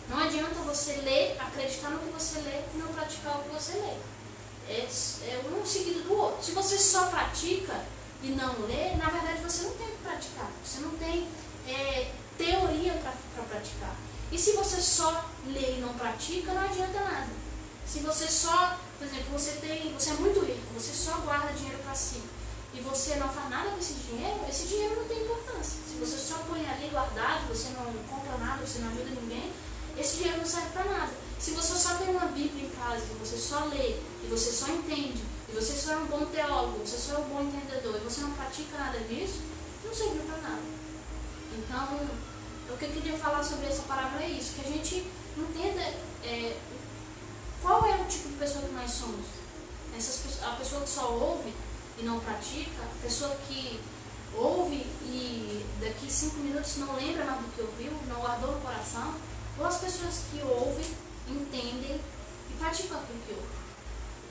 Não adianta você ler, acreditar no que você lê e não praticar o que você lê. É, é um seguido do outro. Se você só pratica e não lê, na verdade você não tem que praticar. Você não tem é, teoria para praticar. E se você só lê e não pratica, não adianta nada. Se você só, por exemplo, você tem, você é muito rico, você só guarda dinheiro para si. Você não faz nada com esse dinheiro, esse dinheiro não tem importância. Se você só põe ali guardado, você não compra nada, você não ajuda ninguém, esse dinheiro não serve para nada. Se você só tem uma Bíblia em casa, e você só lê, e você só entende, e você só é um bom teólogo, você só é um bom entendedor, e você não pratica nada disso, não serviu para nada. Então, o que eu queria falar sobre essa palavra é isso, que a gente entenda é, qual é o tipo de pessoa que nós somos. Essas, a pessoa que só ouve e não pratica, a pessoa que ouve e daqui cinco minutos não lembra nada do que ouviu, não guardou no coração, ou as pessoas que ouvem, entendem e praticam aquilo que ouvem.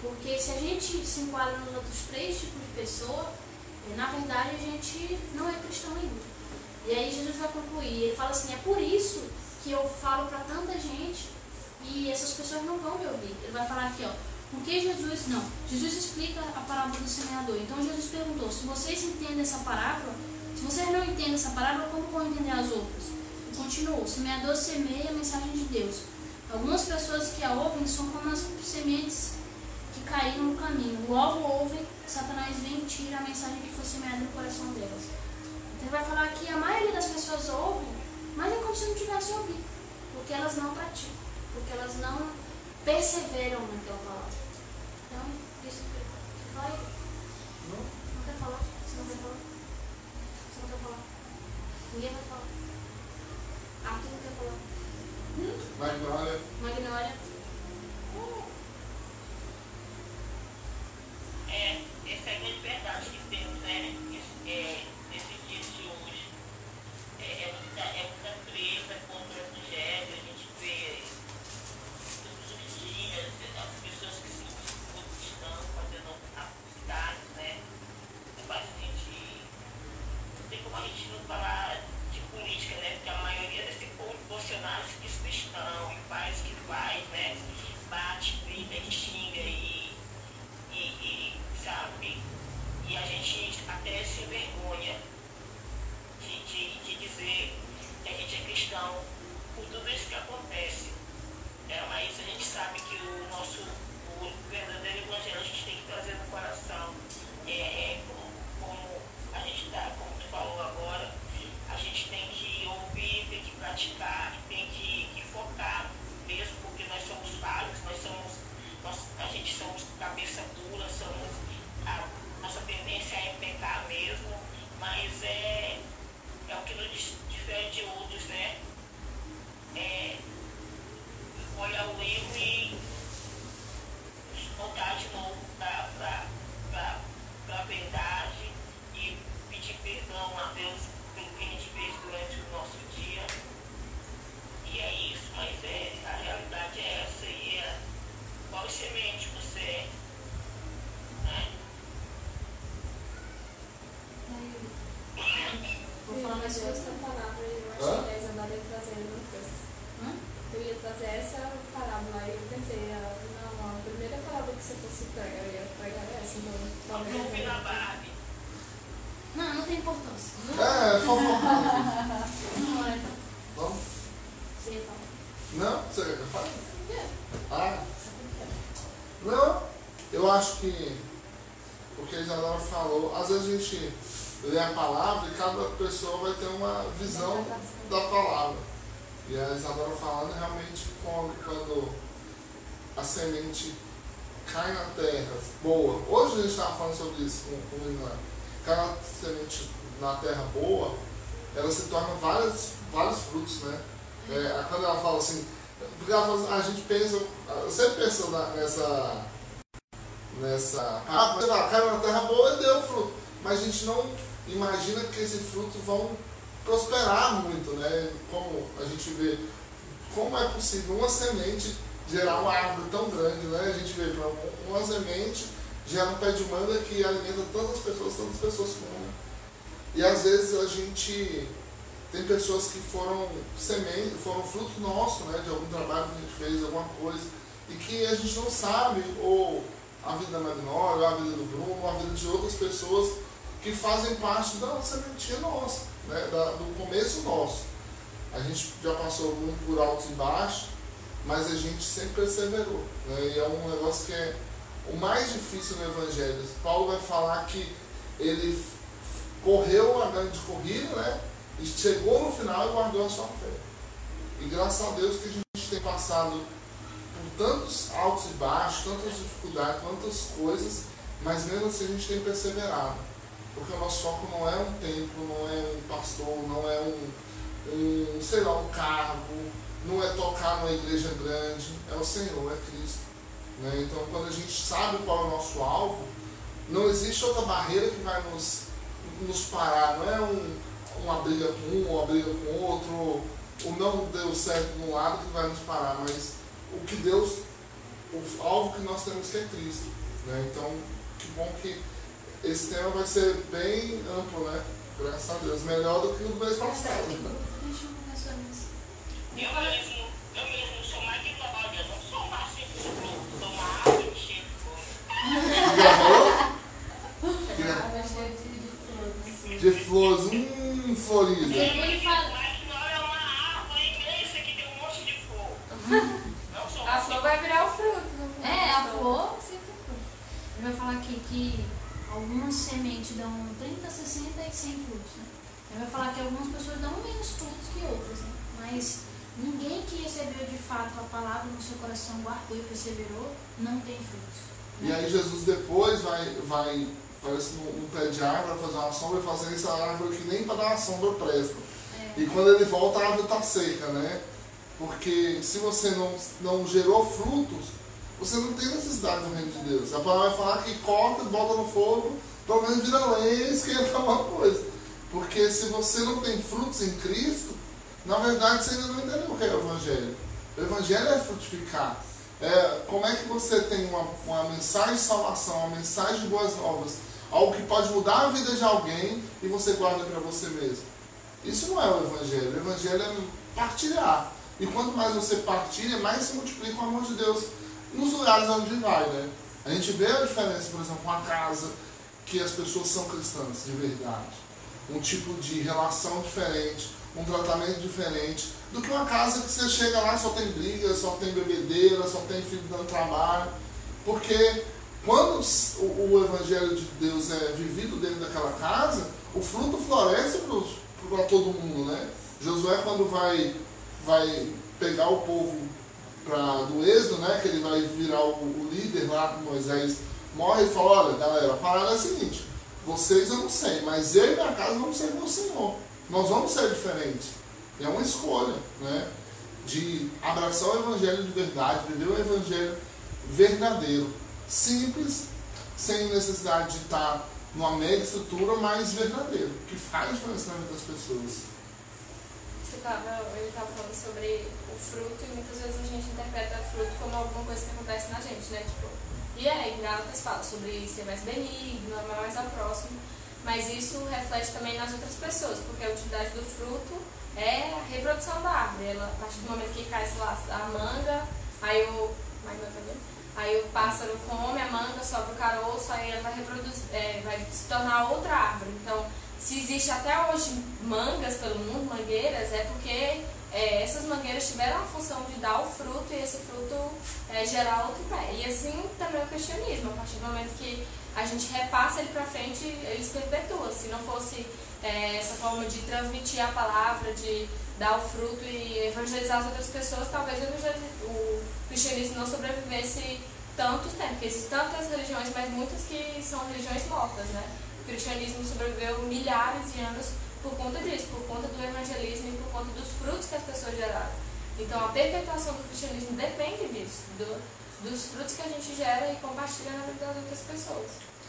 Porque se a gente se enquadra nos outros três tipos de pessoa, eh, na verdade a gente não é cristão ainda. E aí Jesus vai concluir, ele fala assim, é por isso que eu falo para tanta gente e essas pessoas não vão me ouvir. Ele vai falar aqui, ó, porque Jesus, não, Jesus explica a parábola do semeador. Então Jesus perguntou, se vocês entendem essa parábola, se vocês não entendem essa parábola, como vão entender as outras? E continuou, o semeador semeia a mensagem de Deus. Algumas pessoas que a ouvem são como as sementes que caíram no caminho. Logo ouvem, Satanás vem e tira a mensagem que foi semeada no coração delas. Então ele vai falar que a maioria das pessoas ouvem, mas é como se não tivesse ouvido. Porque elas não praticam, porque elas não perseveram naquela palavra. Você vai. Não? Não quer falar? Você não quer falar? Você não quer falar? Ninguém vai falar. Arthur não quer falar. Magnólia. Magnólia. É, essa é a grande verdade que temos, né? É, nesses dias de hoje. É, é é muita presa contra o evangelho, a gente vê todos os dias as pessoas que se dizem cristãs fazendo atrocidades, né? Faz a gente. Não tem como a gente não falar de política, né? Porque a maioria desse povo Bolsonaro se diz cristão e faz o que faz, né? Bate, grita e xinga e e, e, sabe, e a gente até se envergonha de, de, de dizer que a gente é cristão por tudo isso que acontece. É, mas a gente sabe que o nosso o verdadeiro evangelho a gente tem que trazer no coração. É, é como, como a gente está, como tu falou agora, a gente tem que ouvir, tem que praticar, tem que, que focar mesmo, porque nós somos falhos, nós somos nós, a gente somos cabeça dura, somos, a nossa tendência é pecar mesmo, mas é, é o que nos difere de outros, né? É olhar o erro e voltar de novo para a verdade e pedir perdão a Deus pelo que a gente fez durante o nosso dia. E é isso, mas é, a realidade é essa e é qual semente você é. Né? Vou falar mais duas palavras e eu Hã? achei que a Isabela ia trazer outras. Hã? Eu ia trazer essa parábola e eu pensei, ah, não, a primeira parábola que você fosse pregar, eu ia pregar essa, então talvez. Vamos ouvir na Barbie. Não, não tem importância. É, fofoca. Não, é, então. Vamos? Você ia falar. Não? Você quer que eu fale? Ah. Não, eu acho que o que a Isadora falou, às vezes a gente lê a palavra e cada pessoa vai ter uma visão da palavra. E a Isadora falando realmente quando, quando a semente cai na terra boa. Hoje a gente estava falando sobre isso com, com o Milan. Cai na semente na terra boa, ela se torna vários, vários frutos, né? É, quando ela fala assim, porque ela fala a gente pensa, eu sempre penso na- nessa, nessa, ah, caiu na terra boa e deu fruto, mas a gente não imagina que esse fruto vão prosperar muito, né? Como a gente vê, como é possível uma semente gerar uma árvore tão grande, né? A gente vê, uma semente gera um pé de manga que alimenta tantas pessoas, tantas pessoas comem. E às vezes a gente tem pessoas que foram semente, foram fruto nosso, né, de algum trabalho que a gente fez, alguma coisa, e que a gente não sabe, ou a vida da Magnólia, ou a vida do Bruno, ou a vida de outras pessoas que fazem parte da sementinha nossa, né, da- do começo nosso. A gente já passou muito por altos e baixos, mas a gente sempre perseverou. Né, e é um negócio que é o mais difícil no Evangelho. Paulo vai falar que ele correu a grande corrida, né? E chegou no final e guardou a sua fé. E graças a Deus que a gente tem passado por tantos altos e baixos, tantas dificuldades, tantas coisas, mas mesmo assim a gente tem perseverado. Porque o nosso foco não é um templo, não é um pastor, não é um, um sei lá, um cargo, não é tocar numa igreja grande, é o Senhor, é Cristo. Né? Então quando a gente sabe qual é o nosso alvo, não existe outra barreira que vai nos, nos parar, não é um, uma briga com um, uma briga com outro, o não deu certo de um lado que vai nos parar, mas o que Deus, o alvo que nós temos que é Cristo. Né? Então, que bom que esse tema vai ser bem amplo, né? Graças a Deus. Melhor do que o do mês passado. Deixa eu começar nisso. Eu mesmo, eu mesmo sou mais de trabalho, eu não sou mais simples, sou uma árvore de cheio de Gravou? De, flores. De flores, hum, Florida. Ele fala, Mas não é uma árvore imensa que tem um monte de flor. Não sou A flor vai virar o fruto. final É, a flor sempre foi. Ele vai falar aqui que algumas sementes dão 30, 60 e 100 frutos. Né? Ele vai falar que algumas pessoas dão menos frutos que outras. Né? Mas ninguém que recebeu de fato a palavra no seu coração, guardou e perseverou, não tem frutos. E aí Jesus depois vai, vai parece num, num pé de árvore, fazer uma sombra e fazer essa árvore que nem para dar uma sombra presta. É, E quando ele volta, a árvore está seca, né? Porque se você não, não gerou frutos, você não tem necessidade do reino de Deus. A palavra vai falar que corta, bota no fogo, pelo menos vira lenha e esquenta uma coisa. Porque se você não tem frutos em Cristo, na verdade você ainda não entendeu o que é o Evangelho. O Evangelho é frutificar. É, como é que você tem uma, uma mensagem de salvação, uma mensagem de boas novas, algo que pode mudar a vida de alguém e você guarda para você mesmo? Isso não é o Evangelho. O Evangelho é partilhar. E quanto mais você partilha, mais se multiplica o amor de Deus nos lugares onde vai, né? A gente vê a diferença, por exemplo, uma casa que as pessoas são cristãs de verdade. Um tipo de relação diferente, um tratamento diferente, do que uma casa que você chega lá só tem briga, só tem bebedeira, só tem filho dando trabalho. Porque quando o, o Evangelho de Deus é vivido dentro daquela casa, o fruto floresce para todo mundo, né? Josué quando vai, vai pegar o povo pra, do êxodo, né? Que ele vai virar o, o líder lá Moisés morre e fala, olha galera, a parada é a seguinte, vocês eu não sei, mas eu e minha casa vamos ser meu Senhor. Nós vamos ser diferentes. É uma escolha, né? De abraçar o Evangelho de verdade, viver o Evangelho verdadeiro. Simples, sem necessidade de estar numa mega estrutura, mas verdadeiro, que faz diferença na vida das pessoas. Você tava, ele estava falando sobre o fruto e muitas vezes a gente interpreta fruto como alguma coisa que acontece na gente, né? Tipo, e aí, em Gálatas fala sobre ser mais benigno, amar mais ao próximo, mas isso reflete também nas outras pessoas, porque a utilidade do fruto é a reprodução da árvore. Ela, a partir do momento que cai, lá, a manga, aí o. Aí o pássaro come a manga, sobe o caroço, aí ela vai reproduzir, é, vai se tornar outra árvore. Então, se existe até hoje mangas pelo mundo, mangueiras, é porque é, essas mangueiras tiveram a função de dar o fruto e esse fruto é, gerar outro pé. E assim também o cristianismo, a partir do momento que a gente repassa ele para frente, ele se perpetua. Se não fosse é, essa forma de transmitir a palavra, de dar o fruto e evangelizar as outras pessoas, talvez o cristianismo não sobrevivesse tanto tempo, porque existem tantas religiões, mas muitas que são religiões mortas, né? O cristianismo sobreviveu milhares de anos por conta disso, por conta do evangelismo e por conta dos frutos que as pessoas geraram. Então a perpetuação do cristianismo depende disso, do- dos frutos que a gente gera e compartilha na vida das outras pessoas.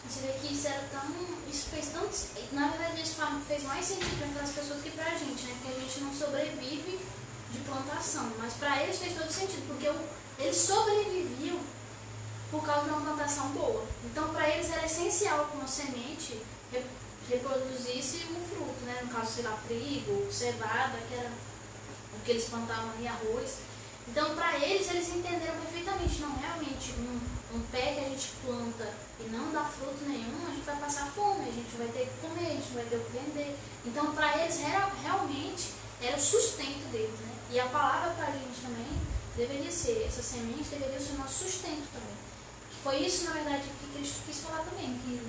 Você vê que isso era tão. Isso fez tanto. Na verdade, isso fez mais sentido para aquelas pessoas que pra gente, né? Porque a gente não sobrevive de plantação. Mas pra eles fez todo sentido, porque eles sobreviviam por causa de uma plantação boa. Então, pra eles era essencial que uma semente re- reproduzisse um fruto, né? No caso, sei lá, trigo, cevada, que era o que eles plantavam ali, arroz. Então, para eles, eles entenderam perfeitamente, não realmente um, um pé que a gente planta e não dá fruto nenhum, a gente vai passar fome, a gente vai ter que comer, a gente vai ter que vender. Então, para eles, real- realmente, era o sustento deles, né? E a palavra para a gente também deveria ser, essa semente deveria ser o nosso sustento também. Que foi isso, na verdade, que Cristo quis falar também, que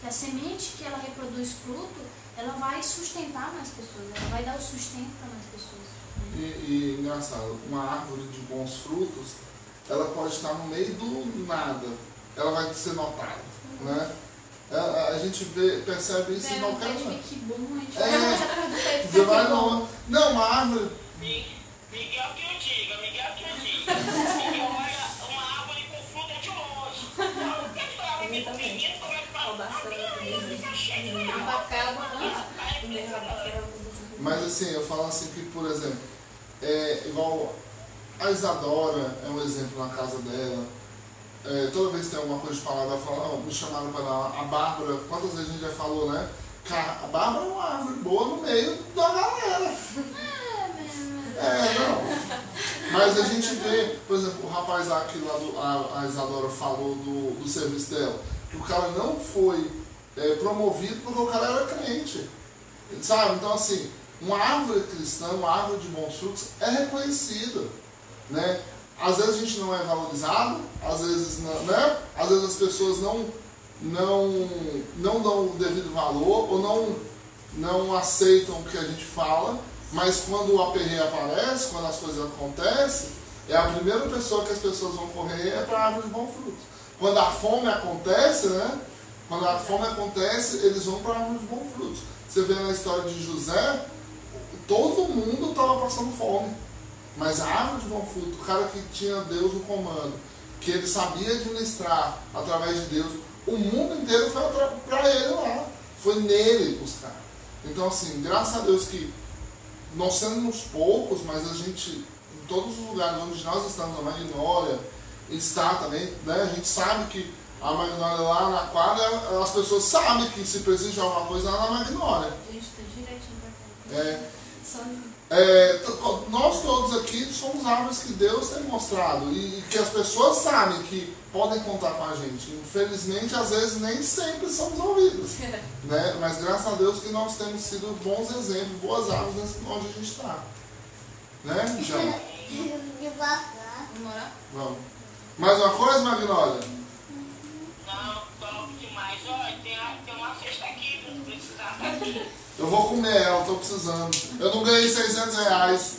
que a semente que ela reproduz fruto, ela vai sustentar mais pessoas, ela vai dar o sustento para mais pessoas. E, e engraçado, uma árvore de bons frutos, ela pode estar no meio do nada, ela vai ser notada, né? A, a gente vê, percebe isso em qualquer lugar. que bom, a gente É. Você vai que bom. no, não, uma árvore, Mi- Miguel que eu diga, Miguel que eu diga. Miguel olha uma árvore com fruta de longe. Não, o que é que ela vai ter menino, como é que Ó, vai? bastante Aquilo fica cheio de água. Abacaba, né? Aí Primeiro fica- abacate. Mas assim, eu falo assim que, por exemplo, é igual a Isadora é um exemplo na casa dela. É, toda vez que tem alguma coisa de falar, ela fala, "Ah, me chamaram para lá. A Bárbara, quantas vezes a gente já falou, né? A Bárbara é uma árvore boa no meio da galera. É, não. Mas a gente vê, por exemplo, o rapaz lá que lá do, a, a Isadora falou do, do serviço dela, que o cara não foi é, promovido porque o cara era crente. Sabe? Então assim, uma árvore cristã, uma árvore de bons frutos é reconhecida. Né? Às vezes a gente não é valorizado, às vezes não, né? Às vezes as pessoas não, não, não dão o devido valor ou não, não aceitam o que a gente fala, mas quando o aperreio aparece, quando as coisas acontecem, é a primeira pessoa que as pessoas vão correr é para a árvore de bom fruto. Quando a fome acontece, né? Quando a fome acontece, eles vão para a árvore de bom fruto. Você vê na história de José, todo mundo estava passando fome. Mas a árvore de bom fruto, o cara que tinha Deus no comando, que ele sabia administrar através de Deus, o mundo inteiro foi para ele lá. Foi nele buscar. Então, assim, graças a Deus que nós somos poucos, mas a gente, em todos os lugares onde nós estamos, a Magnólia está também, né? A gente sabe que a Magnólia lá na quadra, as pessoas sabem que se precisa de alguma coisa lá na Magnólia. A gente direitinho pra cá. É, é, nós todos aqui somos árvores que Deus tem mostrado e, e que as pessoas sabem que podem contar com a gente. Infelizmente, às vezes nem sempre somos ouvidos, né? Mas graças a Deus que nós temos sido bons exemplos, boas árvores nesse- onde a gente está. Né, morar? Vamos. Mais uma coisa, Magnólia? Não, top demais. Olha, tem, tem uma cesta aqui, não precisava aqui. Eu vou comer ela, tô precisando. Eu não ganhei 600 reais.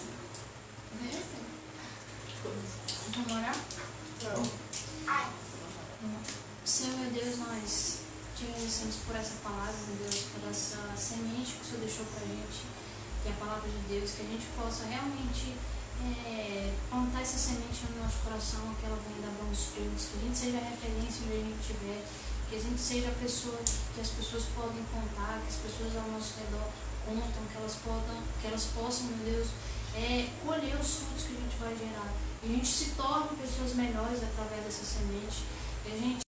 Vamos morar? Não. Senhor meu Deus, nós te agradecemos por essa palavra, meu Deus, por essa semente que o Senhor deixou pra gente, que é a palavra de Deus, que a gente possa realmente é, plantar essa semente no nosso coração, que ela venha dar bons frutos, que a gente seja referência onde a gente estiver, que a gente seja a pessoa que as pessoas podem contar, que as pessoas ao nosso redor contam, que elas, podam, que elas possam, meu Deus, é, colher os frutos que a gente vai gerar. E a gente se torne pessoas melhores através dessa semente. A gente